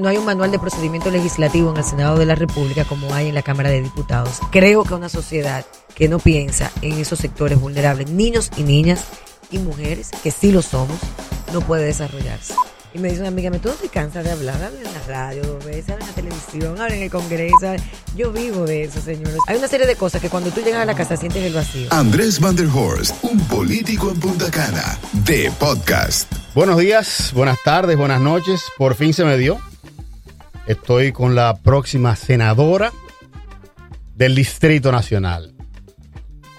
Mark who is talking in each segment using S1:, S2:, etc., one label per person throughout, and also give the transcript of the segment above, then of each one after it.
S1: No hay un manual de procedimiento legislativo en el Senado de la República como hay en la Cámara de Diputados. Creo que una sociedad que no piensa en esos sectores vulnerables, niños y niñas y mujeres, que sí lo somos, no puede desarrollarse. Y me dice una amiga, ¿me tú no te cansas de hablar? Habla en la radio, dos veces, habla en la televisión, habla en el Congreso. Yo vivo de eso, señores. Hay una serie de cosas que cuando tú llegas a la casa sientes el vacío.
S2: Andrés Van der Horst, un político en Punta Cana, de podcast.
S3: Buenos días, buenas tardes, buenas noches. Por fin se me dio. Estoy con la próxima senadora del Distrito Nacional.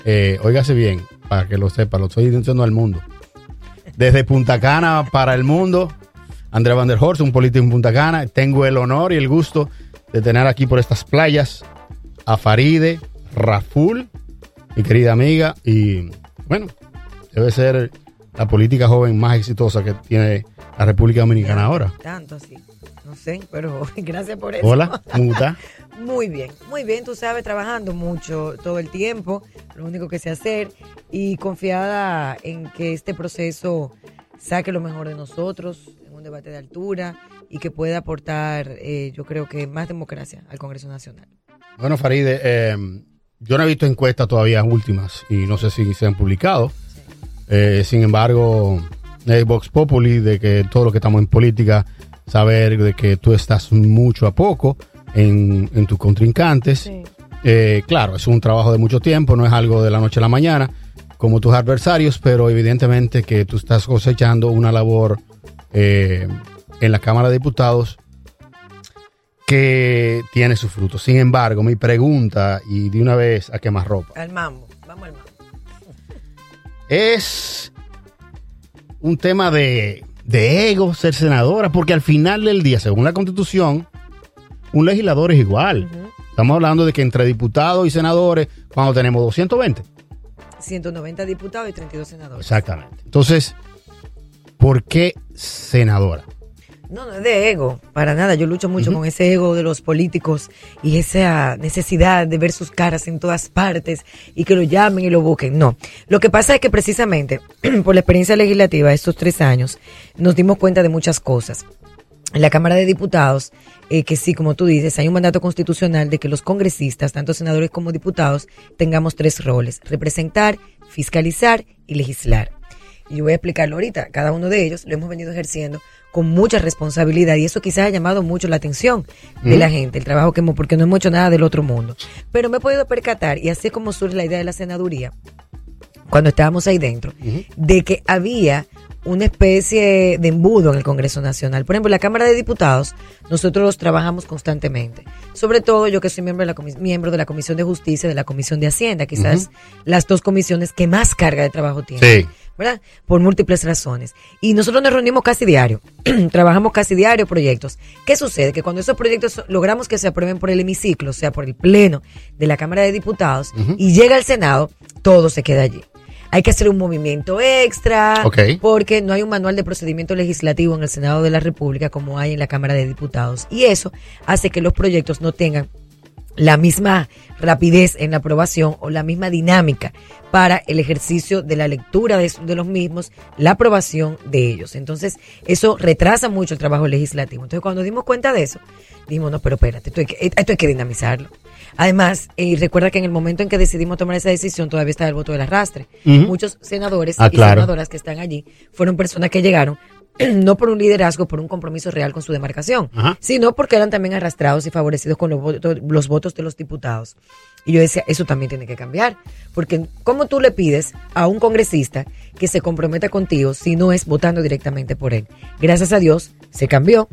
S3: Eh, óigase bien, para que lo sepa, lo estoy diciendo al mundo. Desde Punta Cana para el mundo, Andrea Van der Horst, un político en Punta Cana. Tengo el honor y el gusto de tener aquí por estas playas a Faride, Raful, mi querida amiga, y bueno, debe ser la política joven más exitosa que tiene la República Dominicana ahora.
S1: Tanto así. No sé, pero gracias por eso.
S3: Hola, ¿cómo está?
S1: Muy bien, muy bien, tú sabes, trabajando mucho todo el tiempo, lo único que sé hacer y confiada en que este proceso saque lo mejor de nosotros en un debate de altura y que pueda aportar, eh, yo creo que más democracia al Congreso Nacional.
S3: Bueno, Faride, eh, yo no he visto encuestas todavía últimas y no sé si se han publicado. Eh, sin embargo, es Vox Populi de que todo lo que estamos en política saber de que tú estás mucho a poco en, en tus contrincantes.
S1: Sí.
S3: Eh, claro, es un trabajo de mucho tiempo, no es algo de la noche a la mañana, como tus adversarios, pero evidentemente que tú estás cosechando una labor eh, en la Cámara de Diputados que tiene sus frutos. Sin embargo, mi pregunta, y de una vez a quemar ropa,
S1: Al mambo, vamos al mambo.
S3: es un tema de, de ego ser senadora, porque al final del día, según la constitución, un legislador es igual. Estamos hablando de que entre diputados y senadores, cuando tenemos 220.
S1: 190 diputados y 32 senadores.
S3: Exactamente. Entonces, ¿por qué senadora?
S1: No, no es de ego, para nada. Yo lucho mucho con ese ego de los políticos y esa necesidad de ver sus caras en todas partes y que lo llamen y lo busquen. No. Lo que pasa es que precisamente por la experiencia legislativa de estos tres años nos dimos cuenta de muchas cosas. En la Cámara de Diputados, eh, que sí, como tú dices, hay un mandato constitucional de que los congresistas, tanto senadores como diputados, tengamos tres roles, representar, fiscalizar y legislar. Y yo voy a explicarlo ahorita. Cada uno de ellos lo hemos venido ejerciendo con mucha responsabilidad y eso quizás ha llamado mucho la atención de la gente, el trabajo que hemos, porque no hemos hecho nada del otro mundo. Pero me he podido percatar, y así es como surge la idea de la senaduría, cuando estábamos ahí dentro, de que había una especie de embudo en el Congreso Nacional. Por ejemplo, la Cámara de Diputados, nosotros trabajamos constantemente. Sobre todo yo que soy miembro de la, comis- miembro de la Comisión de Justicia, de la Comisión de Hacienda, quizás las dos comisiones que más carga de trabajo tienen.
S3: Sí.
S1: ¿Verdad? Por múltiples razones. Y nosotros nos reunimos casi diario, trabajamos casi diario proyectos. ¿Qué sucede? Que cuando esos proyectos logramos que se aprueben por el hemiciclo, o sea, por el Pleno de la Cámara de Diputados, y llega al Senado, todo se queda allí. Hay que hacer un movimiento extra, porque no hay un manual de procedimiento legislativo en el Senado de la República como hay en la Cámara de Diputados. Y eso hace que los proyectos no tengan la misma rapidez en la aprobación o la misma dinámica para el ejercicio de la lectura de, de los mismos, la aprobación de ellos. Entonces, eso retrasa mucho el trabajo legislativo. Entonces, cuando dimos cuenta de eso, dijimos, no, pero espérate, esto hay que, esto hay que dinamizarlo. Además, eh, recuerda que en el momento en que decidimos tomar esa decisión, todavía está el voto del arrastre. Muchos senadores
S3: Ah,
S1: y
S3: claro.
S1: senadoras que están allí fueron personas que llegaron no por un liderazgo, por un compromiso real con su demarcación,
S3: Ajá.
S1: sino porque eran también arrastrados y favorecidos con los votos, los votos de los diputados. Y yo decía, eso también tiene que cambiar, porque ¿cómo tú le pides a un congresista que se comprometa contigo si no es votando directamente por él? Gracias a Dios se cambió,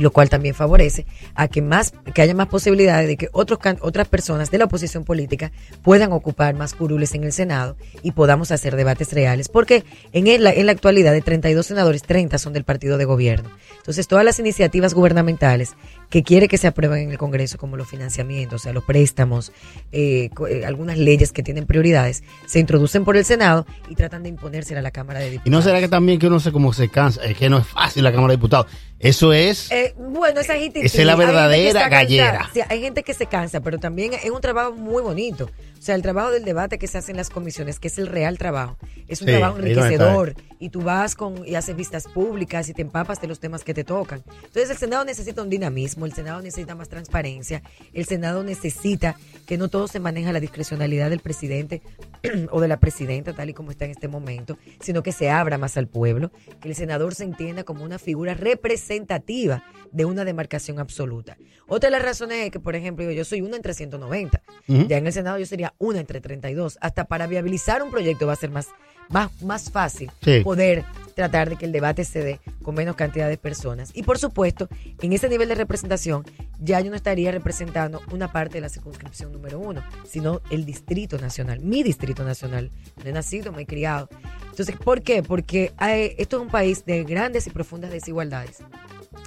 S1: lo cual también favorece a que más que haya más posibilidades de que otros otras personas de la oposición política puedan ocupar más curules en el Senado y podamos hacer debates reales porque en el- en la actualidad de 32 senadores 30 son del partido de gobierno. Entonces todas las iniciativas gubernamentales que quiere que se aprueben en el Congreso, como los financiamientos, o sea, los préstamos, eh, eh, algunas leyes que tienen prioridades, se introducen por el Senado y tratan de imponerse a la Cámara de
S3: ¿Y
S1: Diputados.
S3: no será que también que uno se como se cansa? Es que no es fácil la Cámara de Diputados. Eso es...
S1: Eh, bueno, esa gente
S3: Esa es la verdadera gallera.
S1: Hay gente que se cansa, pero también es un trabajo muy bonito. O sea, el trabajo del debate que se hace en las comisiones, que es el real trabajo, es un
S3: Sí,
S1: trabajo enriquecedor. Y tú vas con y haces vistas públicas y te empapas de los temas que te tocan. Entonces, el Senado necesita un dinamismo, el Senado necesita más transparencia, el Senado necesita que no todo se maneja la discrecionalidad del presidente o de la presidenta, tal y como está en este momento, sino que se abra más al pueblo, que el senador se entienda como una figura representativa de una demarcación absoluta. Otra de las razones es que, por ejemplo, yo soy una entre 190.
S3: Ujú.
S1: Ya en el Senado yo sería una entre 32. Hasta para viabilizar un proyecto va a ser más, más, más fácil
S3: Sí.
S1: poder tratar de que el debate se dé con menos cantidad de personas. Y por supuesto, en ese nivel de representación, ya yo no estaría representando una parte de la circunscripción número uno, sino el Distrito Nacional, mi Distrito Nacional. No he nacido, me he criado. Entonces, ¿por qué? Porque hay- esto es un país de grandes y profundas desigualdades,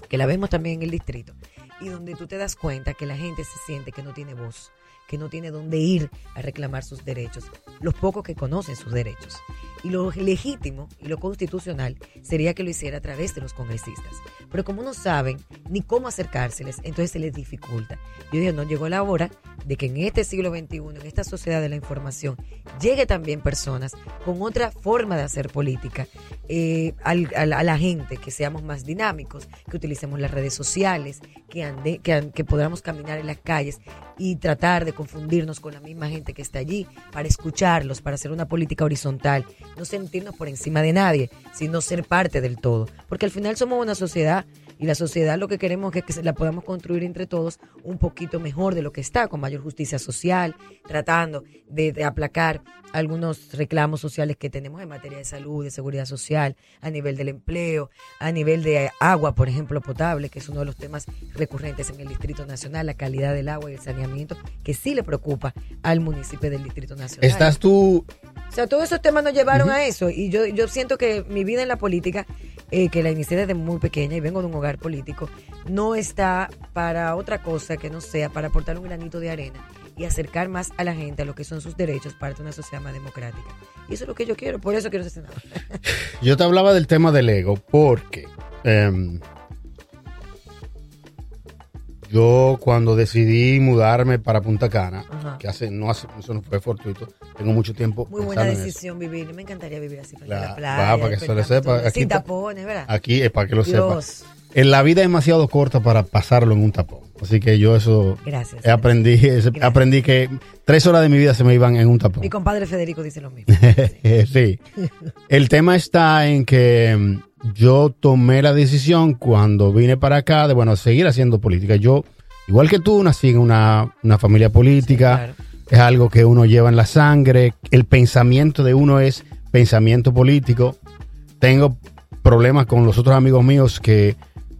S1: que la vemos también en el distrito, y donde tú te das cuenta que la gente se siente que no tiene voz, que no tiene dónde ir a reclamar sus derechos, los pocos que conocen sus derechos. Y lo legítimo y lo constitucional sería que lo hiciera a través de los congresistas. Pero como no saben ni cómo acercárseles, entonces se les dificulta. Yo digo, no llegó la hora de que en este siglo XXI, en esta sociedad de la información, llegue también personas con otra forma de hacer política eh, a la gente, que seamos más dinámicos, que utilicemos las redes sociales, que, ande, que, que podamos caminar en las calles y tratar de confundirnos con la misma gente que está allí, para escucharlos, para hacer una política horizontal, no sentirnos por encima de nadie, sino ser parte del todo. Porque al final somos una sociedad y la sociedad lo que queremos es que la podamos construir entre todos un poquito mejor de lo que está, con mayor justicia social, tratando de, de aplacar algunos reclamos sociales que tenemos en materia de salud, de seguridad social, a nivel del empleo, a nivel de agua, por ejemplo, potable, que es uno de los temas recurrentes en el Distrito Nacional, la calidad del agua y el saneamiento, que sí le preocupa al municipio del Distrito Nacional.
S3: Estás tú...
S1: O sea, todos esos temas nos llevaron a eso. Y yo, yo siento que mi vida en la política, eh, que la inicié desde muy pequeña y vengo de un hogar político, no está para otra cosa que no sea para aportar un granito de arena y acercar más a la gente a lo que son sus derechos para una sociedad más democrática. Y eso es lo que yo quiero, por eso quiero ser senador.
S3: Yo te hablaba del tema del ego porque em, yo cuando decidí mudarme para Punta Cana,
S1: Ajá.
S3: que hace no hace, eso no fue fortuito, tengo mucho tiempo
S1: Muy buena decisión vivir. Me encantaría vivir así frente a
S3: La-
S1: la playa.
S3: va, para que se
S1: despertando
S3: sepa, aquí
S1: Sin tapones, ¿verdad?
S3: Aquí es para que lo sepa.
S1: Dios.
S3: En la vida es demasiado corta para pasarlo en un tapón. Así que yo eso
S1: Gracias.
S3: aprendí,
S1: Gracias.
S3: aprendí que tres horas de mi vida se me iban en un tapón.
S1: Mi compadre Federico dice lo mismo.
S3: sí. El tema está en que mm, yo tomé la decisión cuando vine para acá de, bueno, seguir haciendo política. Yo, igual que tú, nací en una, una familia política.
S1: Claro.
S3: Es algo que uno lleva en la sangre. El pensamiento de uno es pensamiento político. Tengo problemas con los otros amigos míos que,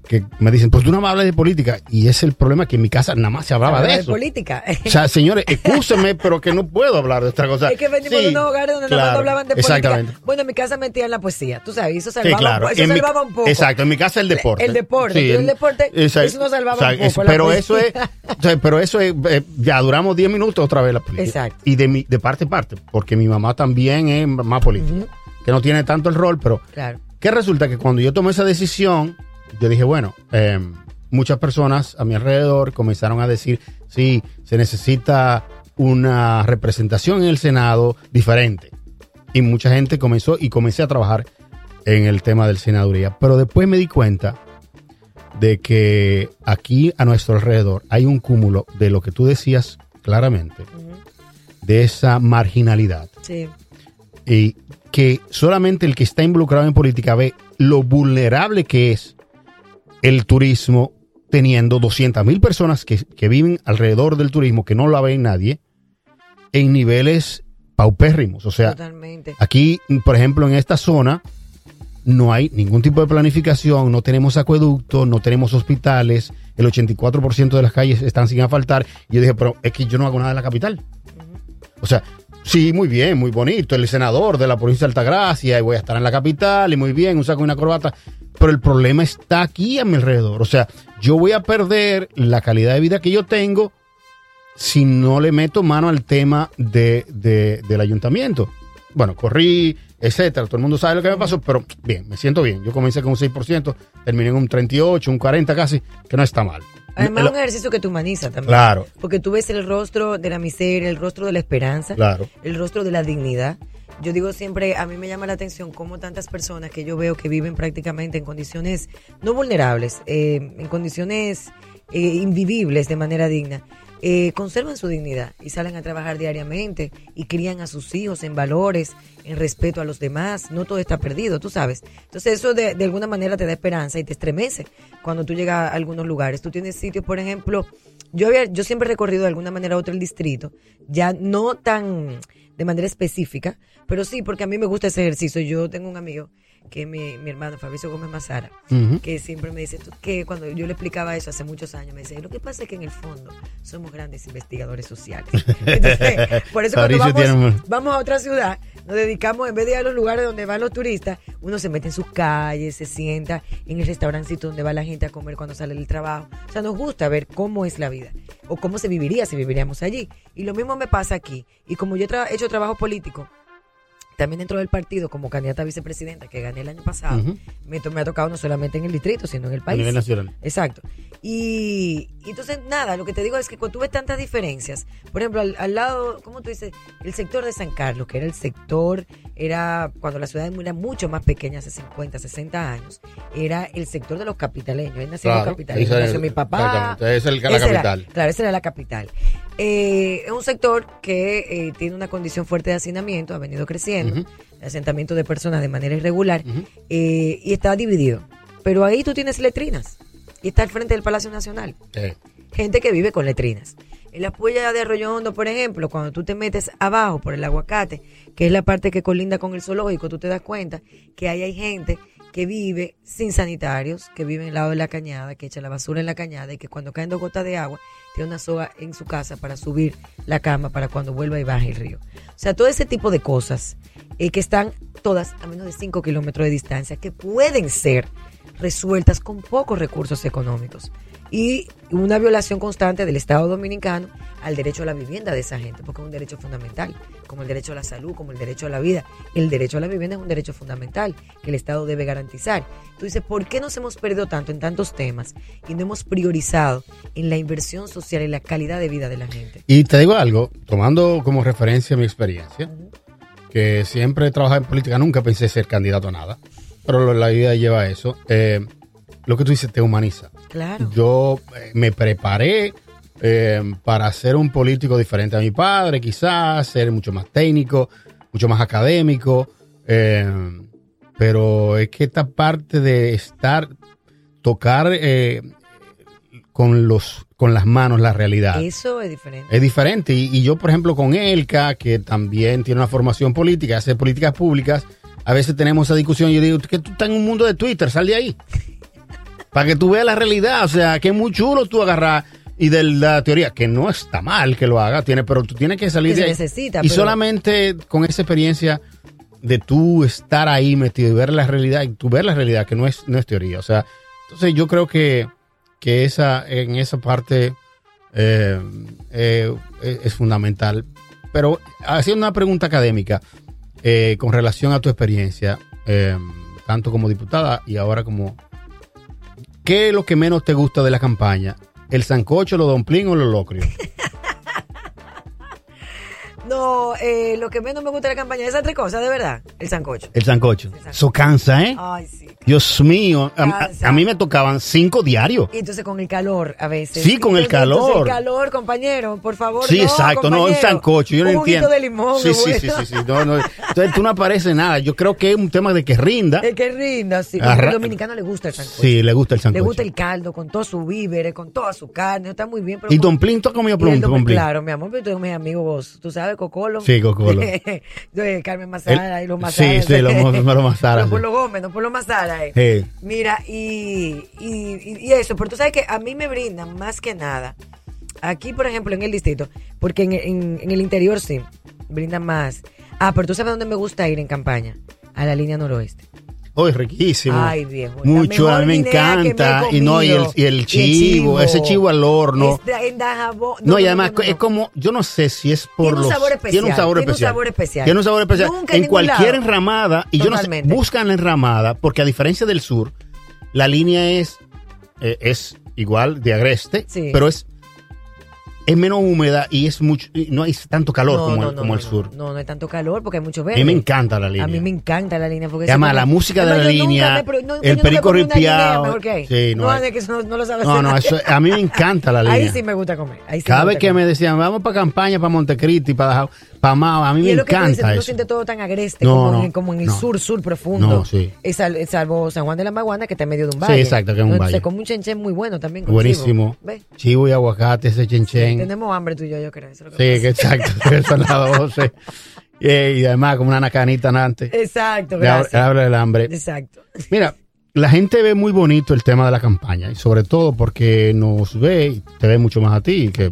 S3: que me dicen, pues tú no me hablas de política. Y es el problema que en mi casa nada más se hablaba de
S1: de
S3: eso.
S1: política.
S3: O sea, señores, escúcheme, pero que no puedo hablar de otra cosa.
S1: Es que venimos
S3: Sí,
S1: de unos hogares donde nada más
S3: claro,
S1: no hablaban de
S3: Exactamente.
S1: política. Bueno, en mi casa metían la poesía, tú sabes, eso
S3: Sí,
S1: salvaba,
S3: claro.
S1: un, po- eso
S3: mi-
S1: salvaba un poco.
S3: Exacto, en mi casa el deporte.
S1: El deporte,
S3: Sí,
S1: el
S3: en-
S1: deporte,
S3: exacto,
S1: eso nos salvaba
S3: exacto,
S1: un poco,
S3: Pero eso es, o sea, pero eso es, eh, ya duramos 10 minutos otra vez la política.
S1: Exacto.
S3: Y de, mi, de parte a parte, porque mi mamá también es más política, que no tiene tanto el rol, pero
S1: Claro.
S3: que resulta que cuando yo tomé esa decisión, yo dije, bueno, eh, muchas personas a mi alrededor comenzaron a decir, sí, se necesita una representación en el Senado diferente. Y mucha gente comenzó y comencé a trabajar en el tema del senaduría. Pero después me di cuenta de que aquí a nuestro alrededor hay un cúmulo de lo que tú decías claramente, de esa marginalidad
S1: Sí.
S3: y que solamente el que está involucrado en política ve lo vulnerable que es el turismo teniendo 200 mil personas que, que viven alrededor del turismo que no la ve nadie en niveles paupérrimos. O sea,
S1: Totalmente.
S3: aquí, por ejemplo, en esta zona no hay ningún tipo de planificación, no tenemos acueductos, no tenemos hospitales, el 84% de las calles están sin asfaltar. Y yo dije, pero es que yo no hago nada en la capital. O sea, sí, muy bien, muy bonito, el senador de la provincia de Altagracia, y voy a estar en la capital, y muy bien, un saco y una corbata. Pero el problema está aquí a mi alrededor. O sea, yo voy a perder la calidad de vida que yo tengo si no le meto mano al tema de, de- del ayuntamiento. Bueno, corrí, etcétera. Todo el mundo sabe lo que me pasó, pero bien, me siento bien. Yo comencé con un 6%, terminé en un 38, un 40 casi, que no está mal.
S1: Además, es un ejercicio que te humaniza también.
S3: Claro.
S1: Porque tú ves el rostro de la miseria, el rostro de la esperanza,
S3: Claro.
S1: el rostro de la dignidad. Yo digo siempre, a mí me llama la atención cómo tantas personas que yo veo que viven prácticamente en condiciones no vulnerables, eh, en condiciones eh, invivibles de manera digna, eh, conservan su dignidad y salen a trabajar diariamente y crían a sus hijos en valores, en respeto a los demás. No todo está perdido, tú sabes. Entonces eso de, alguna manera te da esperanza y te estremece cuando tú llegas a algunos lugares. Tú tienes sitios, por ejemplo, yo, había, yo siempre he recorrido de alguna manera u otra el distrito, ya no tan de manera específica, pero sí, porque a mí me gusta ese ejercicio. Yo tengo un amigo que es mi, mi hermano Fabricio Gómez Mazara, que siempre me dice, tú, que cuando yo le explicaba eso hace muchos años, me decía, lo que pasa es que en el fondo somos grandes investigadores sociales. Entonces, por eso cuando
S3: tiene
S1: vamos, vamos a otra ciudad, nos dedicamos, en vez de ir a los lugares donde van los turistas, uno se mete en sus calles, se sienta en el restaurancito donde va la gente a comer cuando sale del trabajo. O sea, nos gusta ver cómo es la vida o cómo se viviría si viviríamos allí. Y lo mismo me pasa aquí. Y como yo he hecho trabajo político, también dentro del partido como candidata a vicepresidenta que gané el año pasado, me, ha tocado no solamente en el distrito, sino en el
S3: A
S1: país.
S3: nivel nacional.
S1: Exacto. Y, y entonces, nada, lo que te digo es que cuando tú ves tantas diferencias, por ejemplo, al, al lado, ¿cómo tú dices? El sector de San Carlos, que era el sector, era cuando la ciudad era mucho más pequeña, hace 50, 60 años, era el sector de los capitaleños. Él nació en los
S3: Claro, es-
S1: nació mi papá.
S3: esa es la
S1: Esa era-
S3: capital.
S1: claro, esa era la capital. Eh, es un sector que eh, tiene una condición fuerte de hacinamiento, ha venido creciendo, de asentamiento de personas de manera irregular, eh, y está dividido. Pero ahí tú tienes letrinas, y está al frente del Palacio Nacional
S3: Eh,
S1: gente que vive con letrinas. En la puya de Arroyo Hondo, por ejemplo, cuando tú te metes abajo por el aguacate, que es la parte que colinda con el zoológico, tú te das cuenta que ahí hay gente que vive sin sanitarios, que vive al lado de la cañada, que echa la basura en la cañada y que cuando caen dos gotas de agua, tiene una soga en su casa para subir la cama para cuando vuelva y baje el río. O sea, todo ese tipo de cosas eh, que están todas a menos de 5 kilómetros de distancia, que pueden ser resueltas con pocos recursos económicos y una violación constante del Estado dominicano al derecho a la vivienda de esa gente, porque es un derecho fundamental, como el derecho a la salud, como el derecho a la vida. El derecho a la vivienda es un derecho fundamental que el Estado debe garantizar. Tú dices, ¿por qué nos hemos perdido tanto en tantos temas y no hemos priorizado en la inversión social y la calidad de vida de la gente?
S3: Y te digo algo, tomando como referencia mi experiencia, que siempre he trabajado en política, nunca pensé ser candidato a nada, pero la vida lleva eso. Eh, lo que tú dices te humaniza.
S1: Claro.
S3: Yo eh, me preparé eh, para ser un político diferente a mi padre, quizás, ser mucho más técnico, mucho más académico, eh, pero es que esta parte de estar, tocar eh, con, los, con las manos la realidad.
S1: Eso es diferente.
S3: Es diferente. Y, y yo, por ejemplo, con Elka, que también tiene una formación política, hace políticas públicas, a veces tenemos esa discusión. Yo digo, que tú estás en un mundo de Twitter, sal de ahí. Para que tú veas la realidad. O sea, que es muy chulo tú agarrar y de la teoría, que no está mal que lo haga, tiene, pero tú tienes que salir
S1: Que
S3: de
S1: se
S3: ahí.
S1: necesita,
S3: y
S1: pero-
S3: solamente con esa experiencia de tú estar ahí metido y ver la realidad, y tú ver la realidad, que no es, no es teoría. O sea, entonces yo creo que, que esa, en esa parte eh, eh, es fundamental. Pero haciendo una pregunta académica eh, con relación a tu experiencia, eh, tanto como diputada y ahora como... ¿Qué es lo que menos te gusta de la campaña? ¿El sancocho, los domplín o los locrios?
S1: No, eh, lo que menos me gusta de la campaña es esas tres cosas, de verdad. El sancocho.
S3: El sancocho. Eso cansa, ¿eh?
S1: Ay, sí.
S3: Dios mío, a, a-
S1: Cansa.
S3: a mí me tocaban cinco diarios.
S1: Y entonces con el calor a veces.
S3: Sí, con el
S1: Entonces,
S3: calor.
S1: El calor, compañero, por favor.
S3: Sí,
S1: no,
S3: exacto, no, el
S1: compañero.
S3: sancocho, yo no
S1: Un
S3: entiendo.
S1: juguito de limón.
S3: Sí, sí, sí, sí, sí, no, no. Entonces tú no apareces nada. Yo creo que es un tema de que rinda.
S1: Es que rinda, sí.
S3: Arra-
S1: Al dominicano le gusta el sancocho.
S3: Sí, le gusta el
S1: Le
S3: sancocho.
S1: gusta el caldo con todo su víveres, con toda su carne. Está muy bien. Pero
S3: ¿Y
S1: con-
S3: domplín tú has comido
S1: y el
S3: domplín?
S1: Claro, mi amor, pero tú eres mi amigo vos. Tú sabes, Cocolo.
S3: Sí, Cocolo.
S1: De Carmen Mazara
S3: El-
S1: y los
S3: sí,
S1: Mazara.
S3: sí, los Mo- los Mazara,
S1: No por
S3: sí.
S1: los Gómez, no por los Mazara. eh.
S3: Sí.
S1: Mira, y, y, y- y eso, pero tú sabes que a mí me brindan más que nada, aquí por ejemplo en el distrito, porque en, en- en el interior sí, brindan más. Ah, pero tú sabes dónde me gusta ir en campaña, a la línea noroeste.
S3: Hoy riquísimo.
S1: Ay, viejo.
S3: Mucho, a mí me encanta. y no, y el, y el chivo, ese chivo al horno.
S1: En
S3: No, y además
S1: no, no,
S3: es como, yo no sé si es por
S1: Tiene un
S3: los...
S1: sabor especial,
S3: Tiene un sabor
S1: tiene un
S3: especial.
S1: sabor especial.
S3: Tiene un sabor especial.
S1: Nunca en
S3: cualquier
S1: lado.
S3: enramada, y yo no sé,
S1: Totalmente.
S3: buscan la enramada, porque a diferencia del sur, la línea es, eh, es igual de agreste,
S1: Sí.
S3: pero es, es menos húmeda y es mucho, y no hay tanto calor
S1: No,
S3: como,
S1: no,
S3: el, como
S1: no,
S3: el sur.
S1: No, no hay tanto calor porque hay mucho
S3: A
S1: verde.
S3: mí me encanta la línea.
S1: A mí me encanta la línea. Porque eso
S3: la música de la línea, el perico
S1: hay.
S3: Sí, no hay.
S1: que eso no, lo sabes
S3: No, no, eso, a mí me encanta la línea.
S1: Ahí sí me gusta comer. Ahí sí
S3: Cada
S1: me
S3: vez que
S1: comer.
S3: me decían, vamos para campaña, para Montecristi, para para Mao, a mí
S1: Y
S3: me
S1: es lo que tú dices,
S3: encanta
S1: tú no
S3: eso.
S1: sientes todo tan agreste como, en, como en el sur, sur profundo.
S3: No, sí.
S1: Es salvo San Juan de la Maguana, que está en medio de un
S3: Sí,
S1: valle.
S3: exacto, que es un valle.
S1: Se come un chenchen muy bueno también.
S3: Buenísimo.
S1: Chivo
S3: y aguacate, ese chenchen.
S1: Tenemos hambre tú y yo, yo creo. Eso es lo
S3: Sí,
S1: que
S3: que exacto, que son las 12. Eh, y además, como una nacanita antes.
S1: pasa. Exacto, gracias.
S3: habla el hambre.
S1: Exacto.
S3: Mira, la gente ve muy bonito el tema de la campaña, y sobre todo porque nos ve y te ve mucho más a ti, que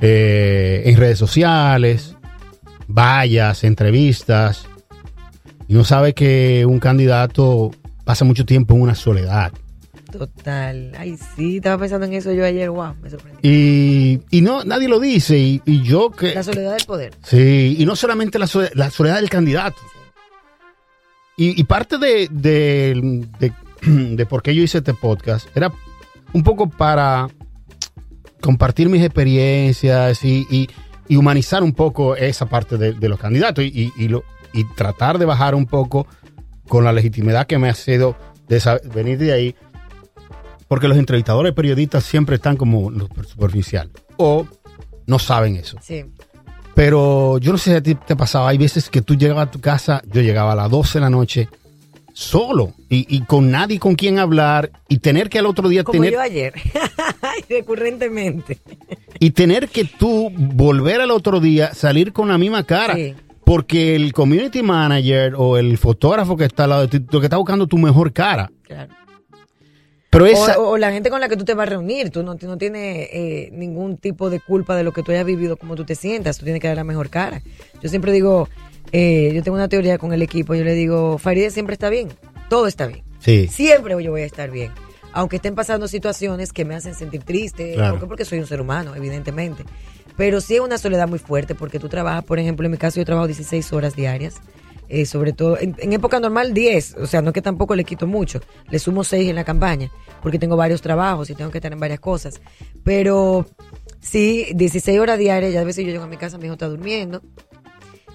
S3: eh, en redes sociales, vallas, entrevistas, y no sabe que un candidato pasa mucho tiempo en una soledad.
S1: Total. Ay, sí, estaba pensando en eso yo ayer. Wow, me sorprendí.
S3: Y, y no, nadie lo dice, y, y yo que...
S1: La soledad del poder.
S3: Sí, y no solamente la, soledad, la soledad del candidato. Y, y parte de, de, de- de por qué yo hice este podcast era un poco para compartir mis experiencias y, y- y humanizar un poco esa parte de, de los candidatos y, y- lo- y tratar de bajar un poco con la legitimidad que me ha sido de venir de ahí. Porque los entrevistadores periodistas siempre están como superficial o no saben eso.
S1: Sí.
S3: Pero yo no sé si a ti te pasaba, hay veces que tú llegabas a tu casa, yo llegaba a las 12 de la noche solo y, y con nadie con quien hablar y tener que al otro día
S1: Como
S3: tener
S1: yo ayer. Ay, Recurrentemente.
S3: y tener que tú volver al otro día salir con la misma cara.
S1: Sí.
S3: Porque el community manager o el fotógrafo que está al lado de ti, lo que está buscando tu mejor cara.
S1: Claro.
S3: Pero
S1: O,
S3: esa,
S1: o la gente con la que tú te vas a reunir, tú no, no tienes eh, ningún tipo de culpa de lo que tú hayas vivido, como tú te sientas, tú tienes que dar la mejor cara. Yo siempre digo, eh, yo tengo una teoría con el equipo, yo le digo, Faride siempre está bien, todo está bien,
S3: sí,
S1: siempre yo voy a estar bien, aunque estén pasando situaciones que me hacen sentir triste,
S3: Claro.
S1: porque, porque soy un ser humano, evidentemente, pero sí es una soledad muy fuerte, porque tú trabajas, por ejemplo, en mi caso yo trabajo 16 horas diarias, eh, sobre todo en, en época normal 10, o sea, no que tampoco le quito mucho, le sumo 6 en la campaña, porque tengo varios trabajos y tengo que en varias cosas, pero sí, 16 horas diarias, ya a veces yo llego a mi casa, mi hijo está durmiendo,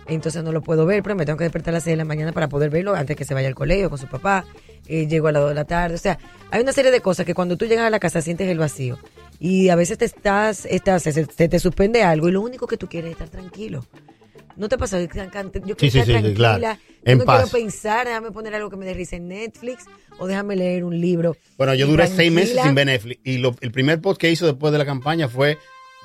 S1: entonces no lo puedo ver, pero me tengo que despertar a las 6 de la mañana para poder verlo antes que se vaya al colegio con su papá, eh, llego a las 2 de la tarde, o sea, hay una serie de cosas que cuando tú llegas a la casa sientes el vacío y a veces te estás, estás se, se te suspende algo y lo único que tú quieres es estar tranquilo. ¿No te pasa? Yo quiero
S3: Sí, sí,
S1: estar
S3: sí, sí,
S1: tranquila,
S3: claro. En
S1: no
S3: paz.
S1: quiero pensar, déjame poner algo que me dé risa en Netflix o déjame leer un libro.
S3: Bueno, yo duré seis meses sin ver Netflix. Y lo- el primer post que hizo después de la campaña fue,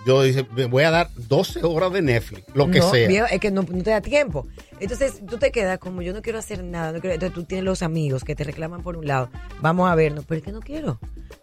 S3: yo dije, "Me voy a dar 12 horas de Netflix, lo que
S1: no,
S3: sea.
S1: viejo, es que no, no te da tiempo. Entonces tú te quedas como yo no quiero hacer nada. no quiero- entonces tú tienes los amigos que te reclaman por un lado. Vamos a vernos, pero es que no quiero.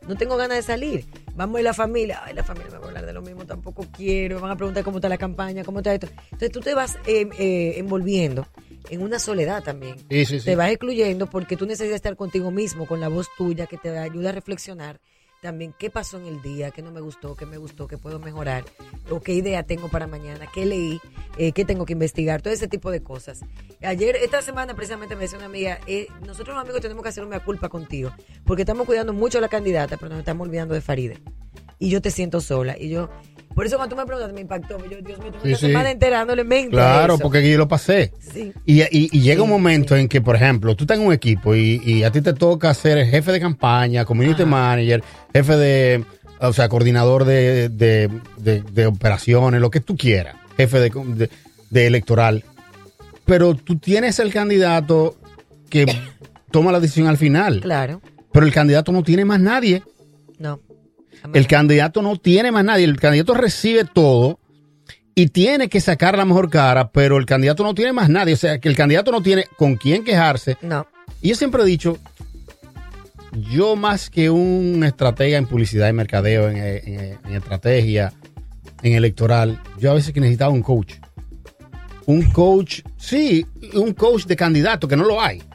S1: No tengo ganas de salir. Vamos a la familia. Ay, la familia me va a mismo. Tampoco quiero. Me van a preguntar cómo está la campaña, cómo está esto. Entonces tú te vas eh, eh, envolviendo en una soledad también.
S3: Sí, sí, sí.
S1: Te vas excluyendo porque tú necesitas estar contigo mismo, con la voz tuya que te ayuda a reflexionar también qué pasó en el día, qué no me gustó, qué me gustó, qué puedo mejorar, o qué idea tengo para mañana, qué leí, eh, qué tengo que investigar, todo ese tipo de cosas. Ayer, esta semana precisamente me decía una amiga, eh, nosotros los amigos tenemos que hacer una culpa contigo, porque estamos cuidando mucho a la candidata, pero nos estamos olvidando de Faride. Y yo te siento sola. Y yo, por eso cuando tú me preguntaste me impactó. Yo, Dios mío, tengo
S3: Sí,
S1: una
S3: sí.
S1: semana entera dándole mente
S3: Claro, porque yo lo pasé.
S1: Sí.
S3: Y, y- y llega un momento en que, por ejemplo, tú estás en un equipo y, y a ti te toca ser el jefe de campaña, community
S1: Ajá.
S3: manager, jefe de, o sea, coordinador de, de- de- de operaciones, lo que tú quieras, jefe de, de- de electoral. Pero tú tienes el candidato que toma la decisión al final.
S1: Claro.
S3: Pero el candidato no tiene más nadie.
S1: No.
S3: El candidato no tiene más nadie. El candidato recibe todo y tiene que sacar la mejor cara, pero el candidato no tiene más nadie. O sea, que el candidato no tiene con quién quejarse.
S1: No.
S3: Y yo siempre he dicho, yo más que un estratega en publicidad y mercadeo, en, en- en estrategia, en electoral, yo a veces que necesitaba un coach. Un coach, sí, un coach de candidato, que no lo hay.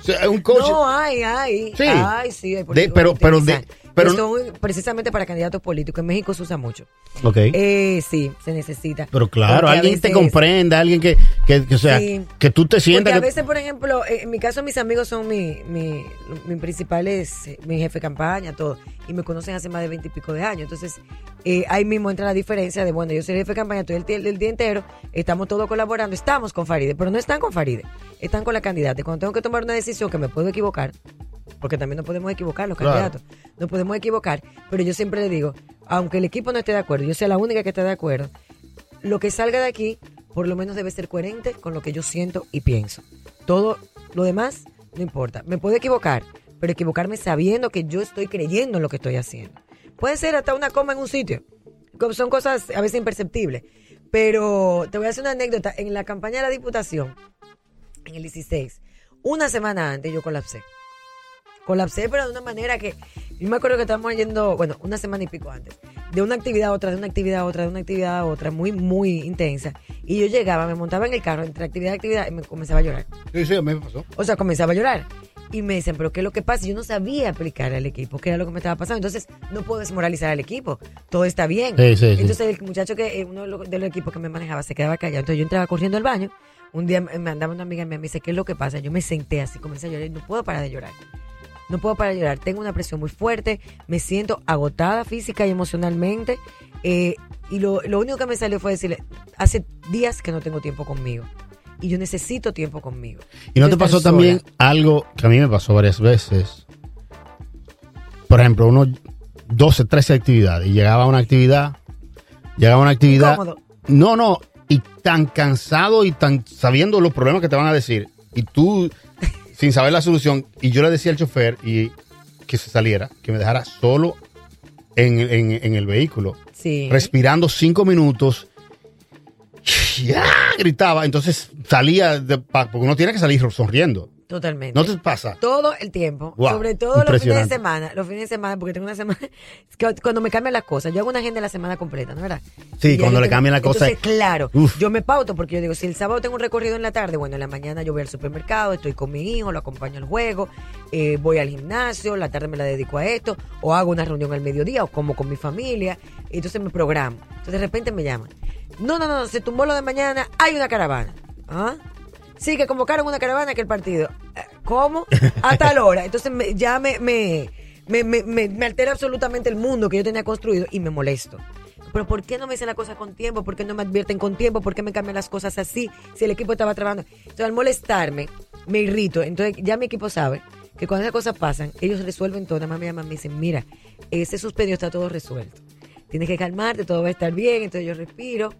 S3: O sea, un coach.
S1: No, hay, hay.
S3: Sí.
S1: Ay, sí, hay
S3: De- pero- pero de-. Pero-
S1: son precisamente para candidatos políticos. En México se usa mucho.
S3: Ok.
S1: Eh, sí, se necesita.
S3: pero claro,
S1: Porque a
S3: alguien te comprenda, alguien que, que, que, o sea,
S1: Sí.
S3: que tú te
S1: Porque
S3: sientas.
S1: a
S3: que-
S1: veces, por ejemplo, eh, en mi caso, mis amigos son mi, mi, mis principales, mi jefe de campaña, todo. Y me conocen hace más de veinte y pico de años. Entonces, eh, ahí mismo entra la diferencia de, bueno, yo soy el jefe de campaña, estoy el, tie- el día entero, estamos todos colaborando, estamos con Faride, pero no están con Faride, están con la candidata. Y cuando tengo que tomar una decisión que me puedo equivocar, porque también nos podemos equivocar los
S3: Claro.
S1: candidatos, nos podemos equivocar, pero yo siempre le digo, aunque el equipo no esté de acuerdo, yo sea la única que esté de acuerdo, lo que salga de aquí, por lo menos debe ser coherente con lo que yo siento y pienso. Todo lo demás no importa. Me puedo equivocar, pero equivocarme sabiendo que yo estoy creyendo en lo que estoy haciendo. Puede ser hasta una coma en un sitio. Son cosas a veces imperceptibles. Pero te voy a hacer una anécdota. En la campaña de la Diputación, en el 16, una semana antes yo colapsé. Colapsé, pero de una manera que. Yo me acuerdo que estábamos yendo, bueno, una semana y pico antes, de una actividad a otra, de una actividad a otra, de una actividad a otra, muy, muy intensa. Y yo llegaba, me montaba en el carro entre actividad y actividad y me comenzaba a llorar.
S3: Sí, sí, a mí me pasó.
S1: O sea, comenzaba a llorar. Y me dicen, pero ¿qué es lo que pasa? Yo no sabía aplicar al equipo, qué era lo que me estaba pasando. Entonces, no puedo desmoralizar al equipo. Todo está bien.
S3: Sí, sí, sí.
S1: Entonces, el muchacho que, eh, uno de los, de los equipos que me manejaba, se quedaba callado. Entonces, yo entraba corriendo al baño. Un día me andaba una amiga mía, me dice, ¿qué es lo que pasa? Yo me senté así, comencé a llorar y no puedo parar de llorar. No puedo parar de llorar. Tengo una presión muy fuerte, me siento agotada física y emocionalmente. eh, y lo, lo único que me salió fue decirle, hace días que no tengo tiempo conmigo. Y yo necesito tiempo conmigo.
S3: ¿Y no
S1: Yo
S3: te pasó
S1: sola.
S3: también algo que a mí me pasó varias veces? Por ejemplo, uno 12, 13 actividades y llegaba a una actividad, llegaba a una actividad.
S1: Incómodo.
S3: No, no, y tan cansado y tan sabiendo los problemas que te van a decir y tú sin saber la solución y yo le decía al chofer y que se saliera, que me dejara solo en, en- en el vehículo,
S1: Sí.
S3: respirando cinco minutos. Ya, gritaba, entonces salía, de, porque uno tiene que salir sonriendo.
S1: Totalmente.
S3: ¿No te pasa?
S1: todo el tiempo,
S3: Wow,
S1: sobre todo los fines de semana, los fines de semana, porque tengo una semana, es que cuando me cambian las cosas, yo hago una agenda la semana completa, ¿no verdad?
S3: Sí,
S1: Y
S3: cuando le cambian la cosa-
S1: Entonces, claro,
S3: Uf.
S1: yo me pauto porque yo digo, si el sábado tengo un recorrido en la tarde, bueno, en la mañana yo voy al supermercado, estoy con mi hijo, lo acompaño al juego, eh, voy al gimnasio, la tarde me la dedico a esto, o hago una reunión al mediodía, o como con mi familia, entonces me programo. Entonces de repente me llaman. No, no, no, se tumbó lo de mañana, hay una caravana. ¿Ah? Sí, que convocaron una caravana que el partido. Eh, ¿Cómo? A tal hora. Entonces me- ya me, me, me, altera absolutamente el mundo que yo tenía construido y me molesto. Pero ¿por qué no me dicen las cosas con tiempo? ¿Por qué no me advierten con tiempo? ¿Por qué me cambian las cosas así? Si el equipo estaba trabajando. Entonces al molestarme, me irrito. Entonces ya mi equipo sabe que cuando esas cosas pasan, ellos resuelven todo. Nada más me llaman me dicen, mira, ese suspendido está todo resuelto. Tienes que calmarte, todo va a estar bien. Entonces yo respiro.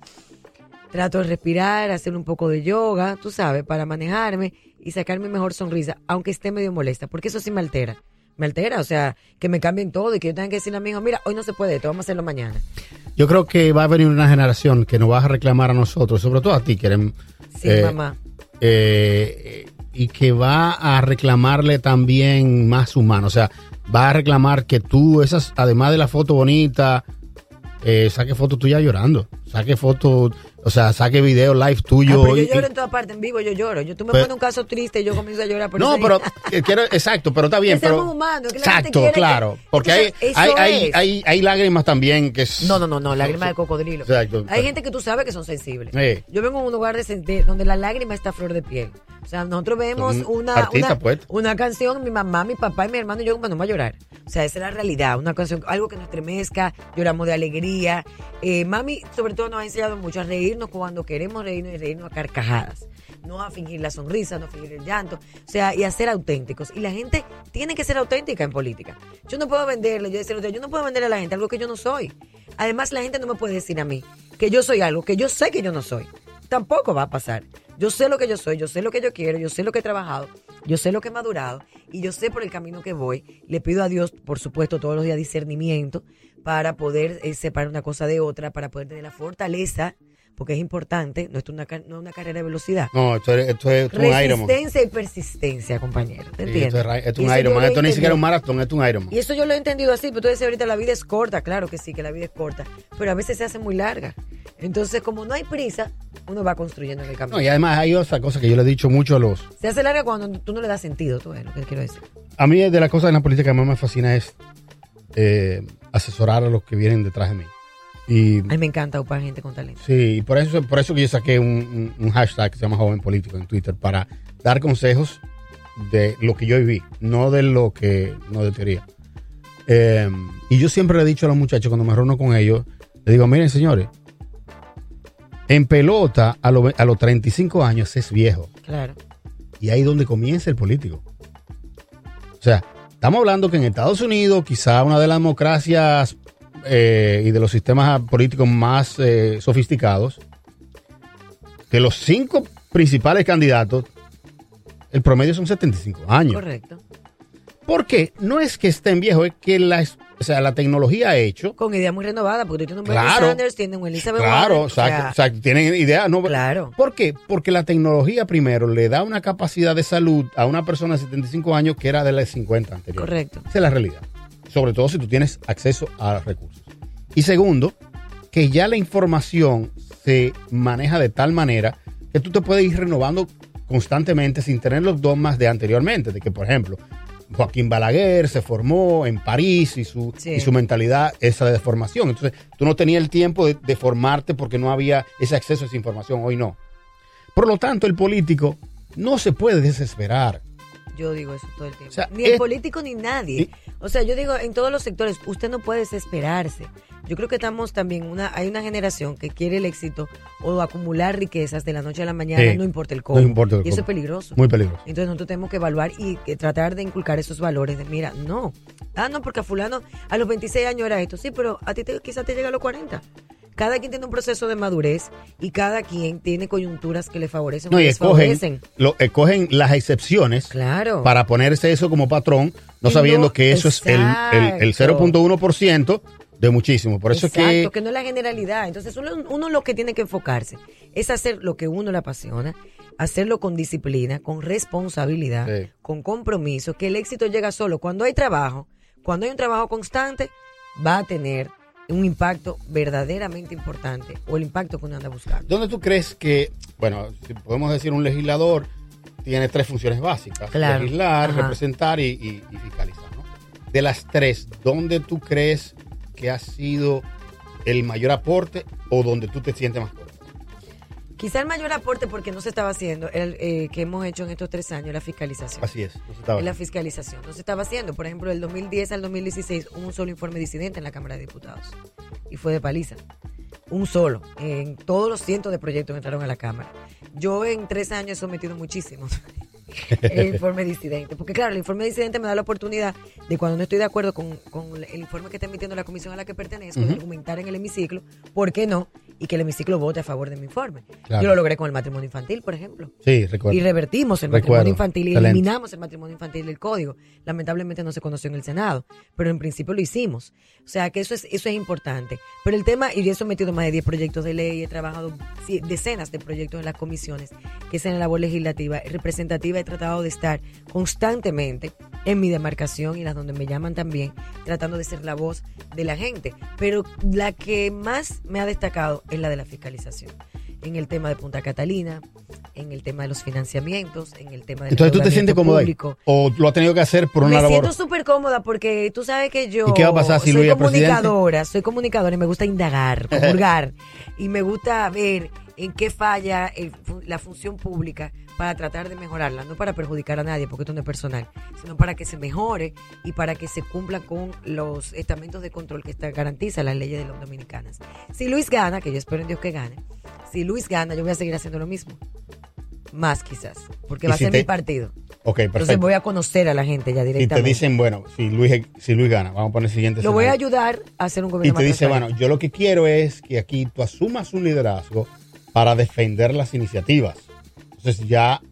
S1: Trato de respirar, hacer un poco de yoga, tú sabes, para manejarme y sacar mi mejor sonrisa, aunque esté medio molesta, porque eso sí me altera. Me altera, o sea, que me cambien todo y que yo tenga que decirle a mi hijo, mira, hoy no se puede, esto vamos a hacerlo mañana.
S3: Yo creo que va a venir una generación que nos va a reclamar a nosotros, sobre todo a ti, que eres,
S1: Sí,
S3: eh,
S1: mamá.
S3: eh, y que va a reclamarle también más humano. O sea, va a reclamar que tú, esas, además de la foto bonita, eh, saque foto tuya llorando. Saque foto, o sea, saque video live
S1: Ah,
S3: tuyo.
S1: pero yo
S3: y-
S1: lloro en todas partes, en vivo yo lloro. Yo, tú me
S3: Pero-
S1: pones un caso triste y yo comienzo a llorar. Por
S3: no, pero eh, quiero, exacto, pero está bien.
S1: Que seamos
S3: pero,
S1: humanos, que la gente
S3: exacto,
S1: que-
S3: claro. Porque hay, hay, hay,
S1: es.
S3: hay, hay lágrimas también que es.
S1: No, no, no, no, lágrimas de cocodrilo.
S3: Exacto.
S1: Hay gente que tú sabes que son sensibles.
S3: Sí.
S1: Yo vengo a un lugar de, donde la lágrima está a flor de piel. O sea, nosotros vemos una,
S3: pues.
S1: una canción, mi mamá, mi papá y mi hermano y yo, bueno, vamos a llorar. O sea, esa es la realidad. Una canción, algo que nos estremezca, lloramos de alegría. Eh, mami, sobre todo, nos ha enseñado mucho a cuando queremos reírnos y reírnos a carcajadas. No a fingir la sonrisa, no a fingir el llanto. O sea, y a ser auténticos. Y la gente tiene que ser auténtica en política. Yo no puedo venderle, yo decirle, yo no puedo venderle a la gente algo que yo no soy. Además, la gente no me puede decir a mí que yo soy algo que yo sé que yo no soy. Tampoco va a pasar. Yo sé lo que yo soy, yo sé lo que yo quiero, yo sé lo que he trabajado, yo sé lo que he madurado y yo sé por el camino que voy. Le pido a Dios, por supuesto, todos los días discernimiento para poder eh, separar una cosa de otra, para poder tener la fortaleza, porque es importante, no es una, no es una carrera de velocidad.
S3: No, esto es, esto es un Ironman.
S1: Resistencia y persistencia, compañero. ¿Te
S3: Sí,
S1: entiendes?
S3: Esto es, esto un Ironman. Esto ni siquiera es un maratón, esto es un Ironman.
S1: Y eso yo lo he entendido así, pero tú dices ahorita la vida es corta, claro que sí, que la vida es corta, pero a veces se hace muy larga. Entonces, como no hay prisa, uno va construyendo en el camino.
S3: No, y además hay otra cosa que yo le he dicho mucho a los...
S1: Se hace larga cuando tú no le das sentido, tú ves lo que quiero decir.
S3: A mí de las cosas en la política que más me fascina es eh, asesorar a los que vienen detrás de mí. Y
S1: A mí me encanta ocupar gente con talento.
S3: Sí, y por eso, por eso que yo saqué un, hashtag que se llama Joven Político en Twitter para dar consejos de lo que yo viví, no de lo que, no de teoría. Eh, y yo siempre le he dicho a los muchachos cuando me reúno con ellos, le digo, miren señores, en pelota a, lo- a los 35 años es viejo.
S1: Claro.
S3: Y ahí es donde comienza el político. O sea, estamos hablando que en Estados Unidos, quizá una de las democracias eh, y de los sistemas políticos más eh, sofisticados, de los cinco principales candidatos, el promedio son 75 años.
S1: Correcto.
S3: Porque no es que estén viejos, es que la, o sea, la tecnología ha hecho.
S1: Con idea muy renovada, porque tú tienes un
S3: Claro.
S1: Sanders, tienes un Elizabeth
S3: Claro,
S1: Warren, o sea,
S3: tienen idea. No,
S1: Claro.
S3: ¿Por qué? Porque la tecnología primero le da una capacidad de salud a una persona de 75 años que era de las 50 anteriores.
S1: Correcto.
S3: Esa es la realidad. Sobre todo si tú tienes acceso a recursos. Y segundo, que ya la información se maneja de tal manera que tú te puedes ir renovando constantemente sin tener los dogmas de anteriormente. De que, por ejemplo, Joaquín Balaguer se formó en París y su,
S1: Sí.
S3: y su mentalidad esa de formación. Entonces, tú no tenías el tiempo de, de formarte porque no había ese acceso a esa información. Hoy no. Por lo tanto, el político no se puede desesperar.
S1: Yo digo eso todo el tiempo.
S3: O sea,
S1: ni el
S3: es-
S1: político ni nadie. O sea, yo digo, en todos los sectores, usted no puede desesperarse. Yo creo que estamos también, una hay una generación que quiere el éxito o acumular riquezas de la noche a la mañana,
S3: Sí.
S1: no importa el cómo.
S3: No importa el
S1: y eso
S3: cómo.
S1: es peligroso.
S3: Muy peligroso.
S1: Entonces nosotros tenemos que evaluar y que tratar de inculcar esos valores de, mira, no. Ah, no, porque a fulano a los 26 años era esto. Sí, pero a ti te, quizás te llega a los 40. Cada quien tiene un proceso de madurez y cada quien tiene coyunturas que le favorecen
S3: No,
S1: o
S3: y escogen, lo, escogen las excepciones
S1: Claro.
S3: para ponerse eso como patrón, no
S1: Y
S3: sabiendo
S1: no-
S3: que eso es el, el, el
S1: Exacto.
S3: 0.1% de muchísimo. Por eso
S1: Exacto,
S3: es que,
S1: que no es la generalidad. Entonces uno, uno lo que tiene que enfocarse es hacer lo que uno le apasiona, hacerlo con disciplina, con responsabilidad,
S3: Sí.
S1: con compromiso, que el éxito llega solo. Cuando hay trabajo, cuando hay un trabajo constante, va a tener un impacto verdaderamente importante o el impacto que uno anda buscando.
S3: ¿dónde tú crees que, bueno, si podemos decir un legislador tiene tres funciones básicas?
S1: Claro.
S3: Legislar,
S1: Ajá.
S3: representar y, y- y fiscalizar. ¿no? De las tres, ¿dónde tú crees que ha sido el mayor aporte o donde tú te sientes más cómodo?
S1: Quizá el mayor aporte porque no se estaba haciendo, el eh, que hemos hecho en estos tres años, la fiscalización.
S3: Así es. no se estaba-
S1: la fiscalización. No se estaba haciendo. Por ejemplo, del 2010 al 2016 hubo un solo informe disidente en la Cámara de Diputados. Y fue de paliza. Un solo. En todos los cientos de proyectos que entraron a la Cámara. Yo en tres años he sometido muchísimos. el informe disidente. Porque claro, el informe disidente me da la oportunidad de cuando no estoy de acuerdo con, con el informe que está emitiendo la comisión a la que pertenezco, de argumentar en el hemiciclo, ¿por qué no? Y que el hemiciclo vote a favor de mi informe.
S3: Claro.
S1: Yo lo logré con el matrimonio infantil, por ejemplo.
S3: Sí, recuerdo.
S1: Y revertimos el
S3: Recuerdo.
S1: matrimonio infantil y
S3: Excelente.
S1: eliminamos el matrimonio infantil del código. Lamentablemente no se conoció en el Senado, pero en principio lo hicimos. O sea que eso es, eso es importante. Pero el tema, y yo he sometido más de 10 proyectos de ley, he trabajado decenas de proyectos en las comisiones, que es en la labor legislativa, representativa, he tratado de estar constantemente en mi demarcación y las donde me llaman también, tratando de ser la voz de la gente. Pero la que más me ha destacado es la de la fiscalización. En el tema de Punta Catalina, en el tema de los financiamientos, en el tema del
S3: Entonces tú te sientes cómoda ahí?
S1: público.
S3: ¿O lo has tenido que hacer por una
S1: Me
S3: labor?
S1: siento súper cómoda porque tú sabes que yo
S3: ¿Y qué va a pasar si
S1: soy
S3: Luis es presidente?
S1: comunicadora, soy comunicadora y me gusta indagar, comulgar y me gusta ver en qué falla el la función pública para tratar de mejorarla, no para perjudicar a nadie, porque esto no es personal, sino para que se mejore y para que se cumpla con los estamentos de control que está, garantiza las leyes de las dominicanas. Si Luis gana, que yo espero en Dios que gane, si Luis gana, yo voy a seguir haciendo lo mismo. Más quizás, porque
S3: Y
S1: va a ser
S3: te-
S1: mi partido.
S3: Ok,
S1: Entonces
S3: perfecto.
S1: voy a conocer a la gente ya
S3: Y te
S1: directamente.
S3: dicen, bueno, si Luis, si Luis gana, vamos a poner el siguiente
S1: Lo voy a ayudar a hacer un
S3: Y
S1: gobierno
S3: te
S1: más
S3: dice, bueno, yo lo que quiero es que aquí tú asumas un liderazgo para defender las iniciativas. Entonces ya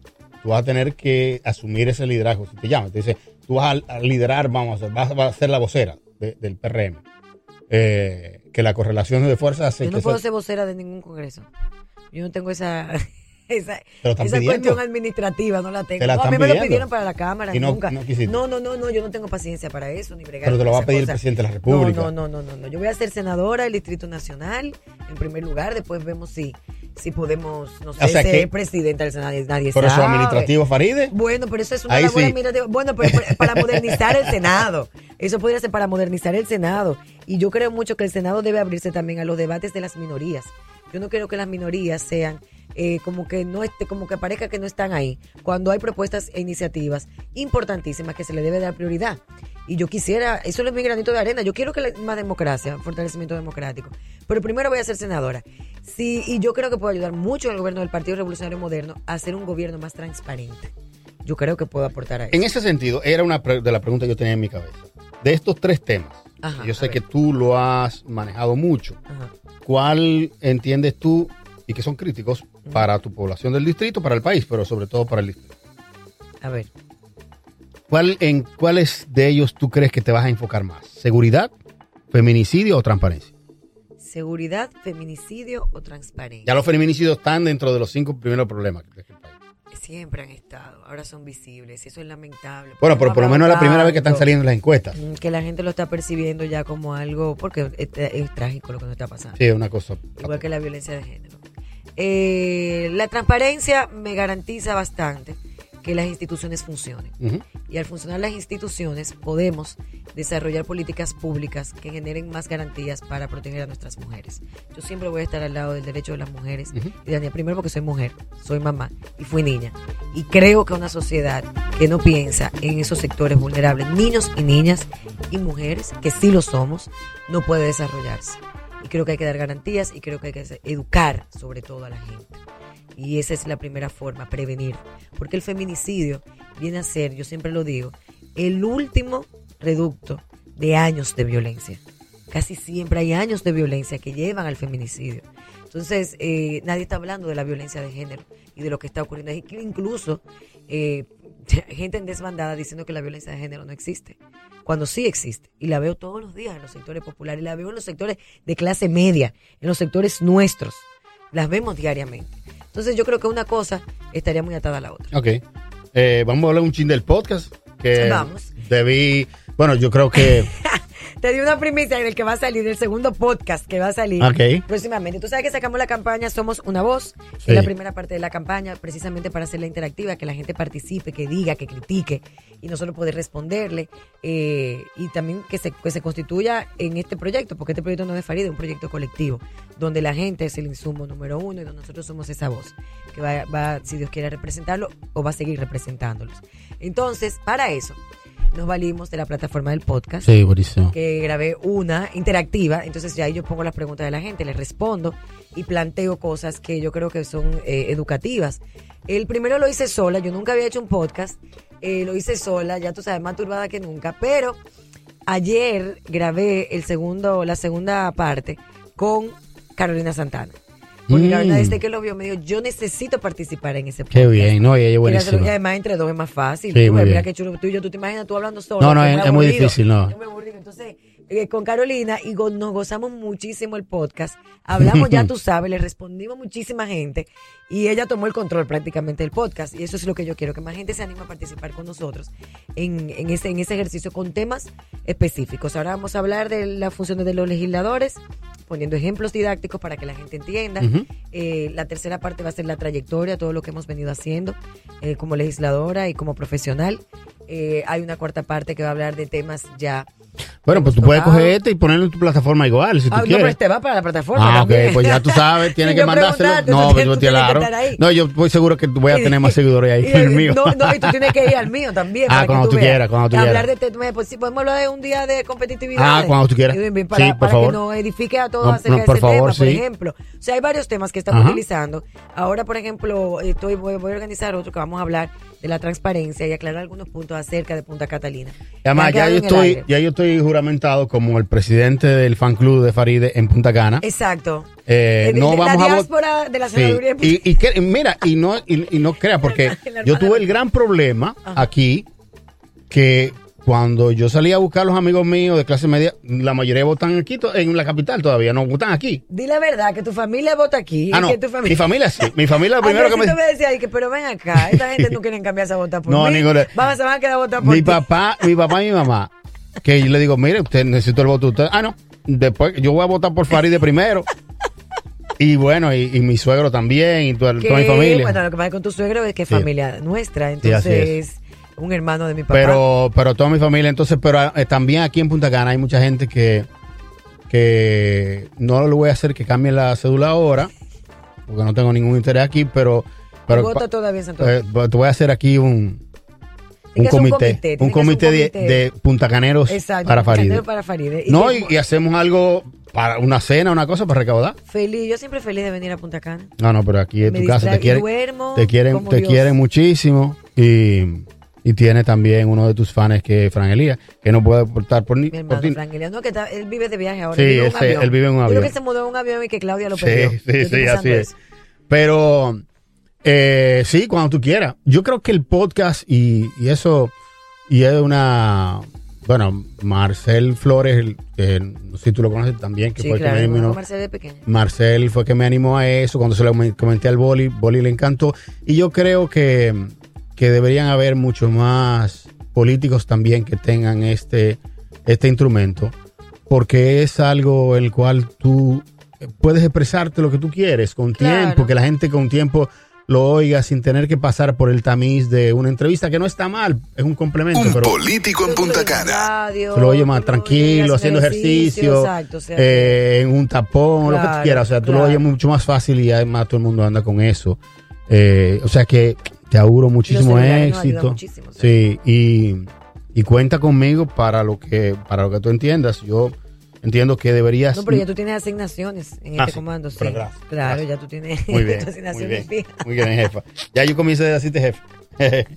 S3: tú vas a tener que asumir ese liderazgo. Si te llaman, te dice, tú vas a, liderar, vamos a, vas, vas a ser la vocera de- del PRM. Eh, que la correlación de fuerzas hace
S1: Yo
S3: que
S1: no puedo
S3: eso-
S1: ser vocera de ningún congreso. Yo no tengo esa... esa, esa cuestión administrativa no la tengo.
S3: Te la
S1: No, a mí me lo pidieron para la cámara,
S3: no-
S1: nunca.
S3: no
S1: no, no, no, no, yo no tengo paciencia para eso, ni bregar
S3: Pero te lo va a pedir el
S1: cosa.
S3: presidente de la República.
S1: No, no, no, no, no, no. Yo voy a ser senadora del Distrito Nacional, en primer lugar, después vemos si, si podemos, no sé,
S3: O sea
S1: ser presidenta del Senado, nadie, nadie
S3: Por eso administrativo, Faride.
S1: Bueno, pero eso es una
S3: Ahí
S1: labor
S3: sí.
S1: administrativa. Bueno, pero pero para modernizar el Senado. Eso podría ser para modernizar el Senado. Y yo creo mucho que el Senado debe abrirse también a los debates de las minorías. Yo no quiero que las minorías sean eh, como que no esté, como que parezca que no están ahí. Cuando hay propuestas e iniciativas importantísimas que se le debe dar prioridad. Y yo quisiera, eso es mi granito de arena. Yo quiero que la- más democracia, fortalecimiento democrático. Pero primero voy a ser senadora. Sí, y yo creo que puedo ayudar mucho al gobierno del Partido Revolucionario Moderno a hacer un gobierno más transparente. Yo creo que puedo aportar a eso.
S3: En ese sentido, era una pre- de las preguntas que yo tenía en mi cabeza. De estos tres temas,
S1: Ajá,
S3: yo sé que tú lo has manejado mucho.
S1: Ajá.
S3: ¿Cuál entiendes tú y que son críticos para tu población del distrito, para el país, pero sobre todo para el distrito?
S1: A ver.
S3: ¿Cuál, ¿En cuáles de ellos tú crees que te vas a enfocar más? ¿Seguridad, feminicidio o transparencia?
S1: Seguridad, feminicidio o transparencia.
S3: Ya los feminicidios están dentro de los cinco primeros problemas
S1: Siempre han estado, ahora son visibles y eso es lamentable.
S3: Bueno, pero por lo menos es la primera vez que están saliendo las encuestas.
S1: mm, Que la gente lo está percibiendo ya como algo, porque es, es trágico lo que nos está pasando.
S3: Sí, es una cosa.
S1: Igual que la violencia de género. Eh, la transparencia me garantiza bastante que las instituciones funcionen. Y al funcionar las instituciones podemos desarrollar políticas públicas que generen más garantías para proteger a nuestras mujeres. Yo siempre voy a estar al lado del derecho de las mujeres. Y Daniel, primero porque soy mujer, soy mamá y fui niña. Y creo que una sociedad que no piensa en esos sectores vulnerables, niños y niñas y mujeres, que sí lo somos, no puede desarrollarse. Y creo que hay que dar garantías y creo que hay que educar sobre todo a la gente. Y esa es la primera forma, prevenir. Porque el feminicidio viene a ser, yo siempre lo digo, el último reducto de años de violencia. Casi siempre hay años de violencia que llevan al feminicidio. Entonces, eh, nadie está hablando de la violencia de género y de lo que está ocurriendo. Incluso eh, gente en desbandada diciendo que la violencia de género no existe, cuando sí existe. Y la veo todos los días en los sectores populares, la veo en los sectores de clase media, en los sectores nuestros. Las vemos diariamente. Entonces, yo creo que una cosa estaría muy atada a la otra.
S3: Ok. Eh, vamos a hablar un chin del podcast. Que
S1: Vamos.
S3: Debí. Bueno, yo creo que.
S1: Te di una primicia del que va a salir, el segundo podcast que va a salir próximamente. Tú sabes que sacamos la campaña Somos una voz, que
S3: Sí.
S1: es la primera parte de la campaña, precisamente para hacerla interactiva, que la gente participe, que diga, que critique y nosotros poder responderle. eh, y también que se, que se constituya en este proyecto, porque este proyecto no es de Farida, es un proyecto colectivo, donde la gente es el insumo número uno y donde nosotros somos esa voz, que va, va si Dios quiere representarlo o va a seguir representándolos. Entonces, para eso, nos valimos de la plataforma del podcast
S3: Sí, buenísimo.
S1: que grabé una interactiva, entonces ya ahí yo pongo las preguntas de la gente, les respondo y planteo cosas que yo creo que son eh, educativas. El primero lo hice sola, yo nunca había hecho un podcast, eh, lo hice sola, ya tú sabes, más turbada que nunca, pero ayer grabé el segundo, la segunda parte con Carolina Santana. Porque
S3: Mm.
S1: Carolina desde que lo vio me dijo, yo necesito participar en ese podcast.
S3: Qué bien, no, y ella es buenísima.
S1: Y además entre dos es más fácil.
S3: Sí,
S1: Tú,
S3: muy
S1: mira
S3: bien.
S1: qué chulo tú y yo, tú te imaginas tú hablando solo.
S3: No, no, es- es muy difícil, no.
S1: Es muy aburrido. Entonces, eh, con Carolina y go- nos gozamos muchísimo el podcast. Hablamos, ya tú sabes, le respondimos muchísima gente y ella tomó el control prácticamente del podcast. Y eso es lo que yo quiero, que más gente se anime a participar con nosotros en, en, ese, en ese ejercicio con temas específicos. Ahora vamos a hablar de las funciones de los legisladores, poniendo ejemplos didácticos para que la gente entienda. Eh, la tercera parte va a ser la trayectoria, todo lo que hemos venido haciendo eh, como legisladora y como profesional. Eh, hay una cuarta parte que va a hablar de temas ya.
S3: Bueno, pues tú
S1: hemos
S3: puedes coger este y ponerlo en tu plataforma igual, si tú
S1: Ah, no,
S3: quieres.
S1: pero este va para la plataforma.
S3: Ah, ok,
S1: también.
S3: pues ya tú sabes, tienes
S1: Si
S3: que mandárselo. No,
S1: tú
S3: pues
S1: tú
S3: claro. No, yo estoy seguro que voy a tener más seguidores ahí
S1: Y,
S3: que el mío.
S1: No, no, y tú tienes que ir al mío también.
S3: Ah,
S1: para que
S3: cuando tú quieras, cuando tú
S1: Hablar
S3: quieras.
S1: de temas, pues sí, podemos hablar de un día de competitividad.
S3: Ah, cuando tú quieras.
S1: Para,
S3: Sí, por
S1: para
S3: favor.
S1: que nos edifique a todos
S3: No,
S1: acerca
S3: no,
S1: de
S3: por
S1: ese
S3: favor,
S1: tema, por
S3: sí.
S1: ejemplo. O sea, hay varios temas que estamos
S3: Ajá.
S1: utilizando. Ahora, por ejemplo, estoy, voy, voy a organizar otro que vamos a hablar de la transparencia y aclarar algunos puntos acerca de Punta Catalina.
S3: Además, ya yo, estoy, ya yo estoy juramentado como el presidente del fan club de Faride en Punta Cana.
S1: Exacto.
S3: Eh,
S1: de-
S3: no
S1: de la
S3: vamos a vo-
S1: diáspora de la
S3: Sí. Y, y que- mira, y no, y, y no crea, porque
S1: La
S3: yo tuve el gran problema
S1: Ajá.
S3: aquí que cuando yo salí a buscar a los amigos míos de clase media, la mayoría votan aquí, en la capital todavía, no votan aquí.
S1: Di la verdad, que tu familia vota aquí.
S3: Ah, no,
S1: que tu familia...
S3: mi familia sí. Mi familia primero que me
S1: me decía, y que, pero ven acá, esta gente no quieren cambiarse a votar por
S3: No,
S1: mí. Vamos, se van a quedar a votar por
S3: Mi
S1: ti.
S3: papá, mi papá y mi mamá, que yo le digo, mire, usted necesito el voto de usted. Ah, no, después yo voy a votar por Farideh primero. Y bueno, y, y mi suegro también, y toda, mi familia.
S1: Bueno, lo que pasa con tu suegro es que es
S3: Sí.
S1: familia nuestra, entonces un hermano de mi papá.
S3: pero, pero toda mi familia, entonces, pero eh, también aquí en Punta Cana hay mucha gente que, que no le voy a hacer que cambie la cédula ahora, porque no tengo ningún interés aquí, pero, pero
S1: vota todavía
S3: eh, te voy a hacer aquí un, un comité, un comité, de, de puntacaneros
S1: Exacto,
S3: para
S1: cantero para. Y
S3: No, y, y hacemos algo para una cena, una cosa para recaudar.
S1: Feliz, yo siempre feliz de venir a Punta Cana.
S3: No, no, pero aquí en
S1: Me
S3: tu casa te quieren,
S1: duermo
S3: te quieren, te
S1: Dios.
S3: quieren muchísimo y, y tiene también uno de tus fans que es Fran Elías, que no puede portar por, ni,
S1: Mi
S3: por
S1: hermano
S3: ti.
S1: Elias. No, que está- él vive de viaje ahora.
S3: Sí,
S1: él vive en un
S3: ese-
S1: avión.
S3: él vive en un
S1: Yo
S3: avión.
S1: creo que se mudó en un avión y que Claudia lo perdió.
S3: sí,
S1: Yo
S3: sí, así es.
S1: eso.
S3: Pero eh, sí, cuando tú quieras. Yo creo que el podcast y, y eso, y es una, bueno, Marcel Flores, que no sé si tú lo conoces también, que
S1: Sí,
S3: fue
S1: claro.
S3: que me animó.
S1: Marcel de pequeño.
S3: Marcel fue que me animó a eso cuando se lo me- comenté al Boli. Boli le encantó. Y yo creo que, que deberían haber muchos más políticos también que tengan este, este instrumento, porque es algo en el cual tú puedes expresarte lo que tú quieres con
S1: Claro.
S3: tiempo, que la gente con tiempo lo oiga sin tener que pasar por el tamiz de una entrevista, que no está mal, es un complemento,
S2: Un
S3: pero
S2: político en Punta Cana.
S1: Radio,
S3: se lo oye más tranquilo, haciendo ejercicio,
S1: Exacto, o sea,
S3: eh, en un tapón, lo que tú quieras. O sea, tú lo oyes mucho más fácil y además todo el mundo anda con eso. Eh, o sea que te auguro muchísimo éxito.
S1: muchísimo,
S3: sí, y, y cuenta conmigo para lo que para lo que tú entiendas. Yo entiendo que deberías.
S1: No, pero ya tú tienes asignaciones en
S3: Ah,
S1: este
S3: sí,
S1: comando, sí.
S3: pero gracias,
S1: claro,
S3: gracias.
S1: ya tú tienes
S3: Muy bien,
S1: tus
S3: muy
S1: asignaciones
S3: bien, muy bien, jefa. Ya yo comienzo a decirte jefe.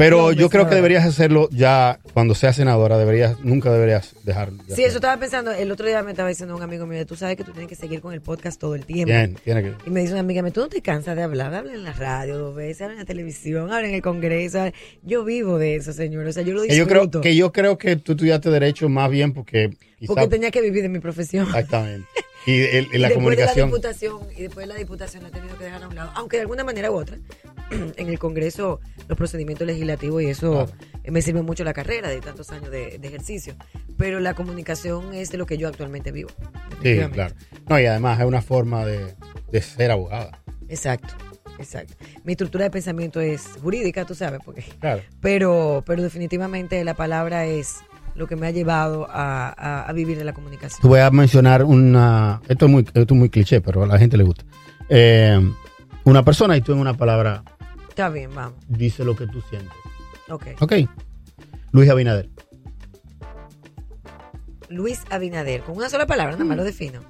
S3: Pero yo creo que deberías hacerlo ya cuando seas senadora. Deberías, nunca deberías dejar. de
S1: Sí, eso estaba pensando. El otro día me estaba diciendo un amigo mío, tú sabes que tú tienes que seguir con el podcast todo el tiempo.
S3: Bien, tiene que.
S1: Y me dice una amiga, tú no te cansas de hablar, habla en la radio dos veces, habla en la televisión, habla en el Congreso. habla- Yo vivo de eso, señor. O sea, yo lo
S3: Que yo
S1: disfruto.
S3: creo que yo creo que tú estudiaste derecho más bien porque quizá-
S1: porque tenía que vivir de mi profesión.
S3: exactamente y, el- Y la
S1: después
S3: comunicación
S1: De la diputación, y después de la diputación la he tenido que dejar a un lado. Aunque de alguna manera u otra, en el Congreso, los procedimientos legislativos y eso
S3: Claro.
S1: eh, me sirve mucho la carrera de tantos años de, de ejercicio. Pero la comunicación es de lo que yo actualmente vivo.
S3: sí claro no y además es una forma de, de ser abogada
S1: Exacto, exacto. Mi estructura de pensamiento es jurídica, tú sabes, porque
S3: claro
S1: pero, pero definitivamente la palabra es lo que me ha llevado a, a- a vivir de la comunicación.
S3: te voy a mencionar una esto es muy esto es muy cliché pero a la gente le gusta Eh, una persona y tú en una palabra
S1: Está bien, vamos.
S3: dice lo que tú sientes
S1: Ok.
S3: ok Luis Abinader
S1: Luis Abinader, con una sola palabra, nada más lo defino.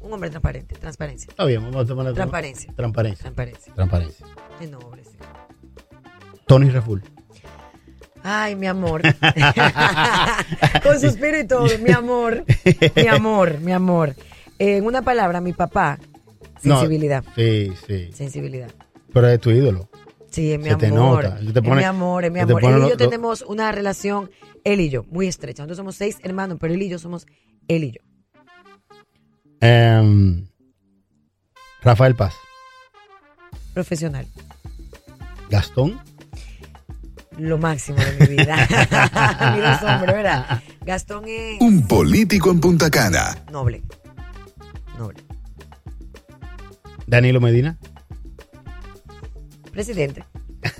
S1: Un hombre transparente, transparencia.
S3: está bien vamos a tomar
S1: Transparencia.
S3: transparencia
S1: Transparencia.
S3: transparencia
S1: noble, sí.
S3: Tony Reful
S1: Ay, mi amor. Con suspiro y todo, mi amor. Mi amor, mi amor. En una palabra, mi papá,
S3: No,
S1: sensibilidad.
S3: sí sí
S1: Sensibilidad.
S3: pero es tu ídolo
S1: Sí, es mi
S3: Se te
S1: amor.
S3: nota, se te
S1: es
S3: pone-
S1: mi amor, es mi
S3: te
S1: amor. Él y yo
S3: lo-
S1: tenemos una relación, él y yo, muy estrecha. Nosotros somos seis hermanos, pero él y yo somos él y yo.
S3: Em, Rafael Paz
S1: Profesional.
S3: Gastón
S1: Lo máximo de mi vida. Mira ese hombre, ¿verdad? Gastón es
S2: Un político en Punta Cana.
S1: noble. Noble.
S3: Danilo Medina
S1: Presidente.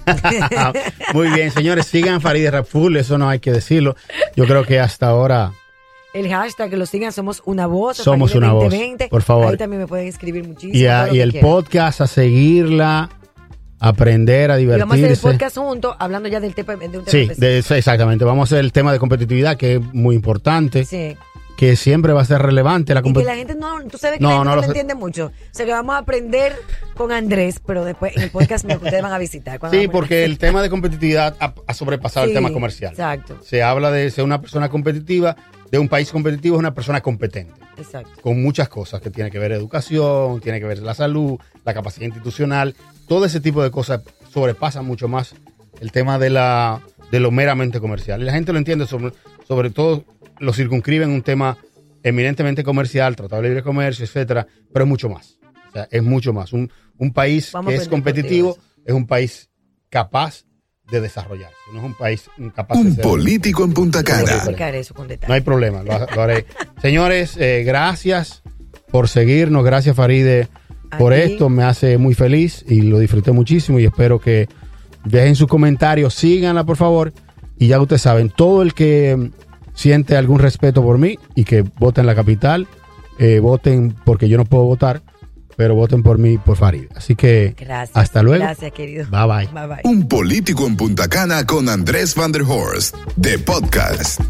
S3: Muy bien, señores, sigan Farideh Raful, eso no hay que decirlo. Yo creo que hasta ahora
S1: El hashtag que lo sigan, somos una voz.
S3: Somos
S1: Farideh
S3: una voz,
S1: 2020.
S3: por favor.
S1: Ahí también me pueden escribir muchísimo.
S3: y, a-
S1: todo lo
S3: y
S1: que
S3: el
S1: quieran.
S3: podcast a seguirla, aprender a
S1: Y vamos a hacer el
S3: divertirse.
S1: podcast juntos, hablando ya del tema, de un tema
S3: Sí, de eso, exactamente. Vamos a hacer el tema de competitividad, que es muy importante,
S1: Sí.
S3: que siempre va a ser relevante. La
S1: Y que
S3: compet-
S1: la gente no, tú sabes que
S3: No,
S1: la gente
S3: no
S1: no,
S3: lo
S1: entiende mucho. O sea que vamos a aprender con Andrés, pero después en el podcast que ustedes van a visitar.
S3: Sí, porque el tema de competitividad ha, ha sobrepasado el tema comercial.
S1: Exacto,
S3: Se habla de ser una persona competitiva, de un país competitivo es una persona competente.
S1: exacto.
S3: con muchas cosas que tiene que ver educación, tiene que ver la salud, la capacidad institucional, todo ese tipo de cosas sobrepasan mucho más el tema de la de lo meramente comercial. Y la gente lo entiende, sobre, sobre todo lo circunscribe en un tema eminentemente comercial, tratado de libre comercio, etcétera, pero es mucho más. O sea, es mucho más. Un, un país
S1: Vamos
S3: que es competitivo es un país capaz de desarrollarse, no es un país incapaz de
S2: Un
S3: ser.
S2: político en Punta Cana.
S3: No hay problema, lo, lo haré. Señores, eh, gracias por seguirnos, gracias Faride por esto, me hace muy feliz y lo disfruté muchísimo y espero que dejen sus comentarios, síganla por favor y ya ustedes saben, todo el que siente algún respeto por mí y que voten la capital, eh, voten porque yo no puedo votar, pero voten por mí, por Faride. Así que
S1: Gracias.
S3: hasta luego.
S1: Gracias, querido.
S3: Bye bye.
S1: Bye bye.
S2: Un político en Punta Cana con Andrés Van der Horst de podcast.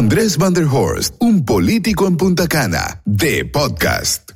S2: Andrés Van der Horst, un político en Punta Cana, de podcast.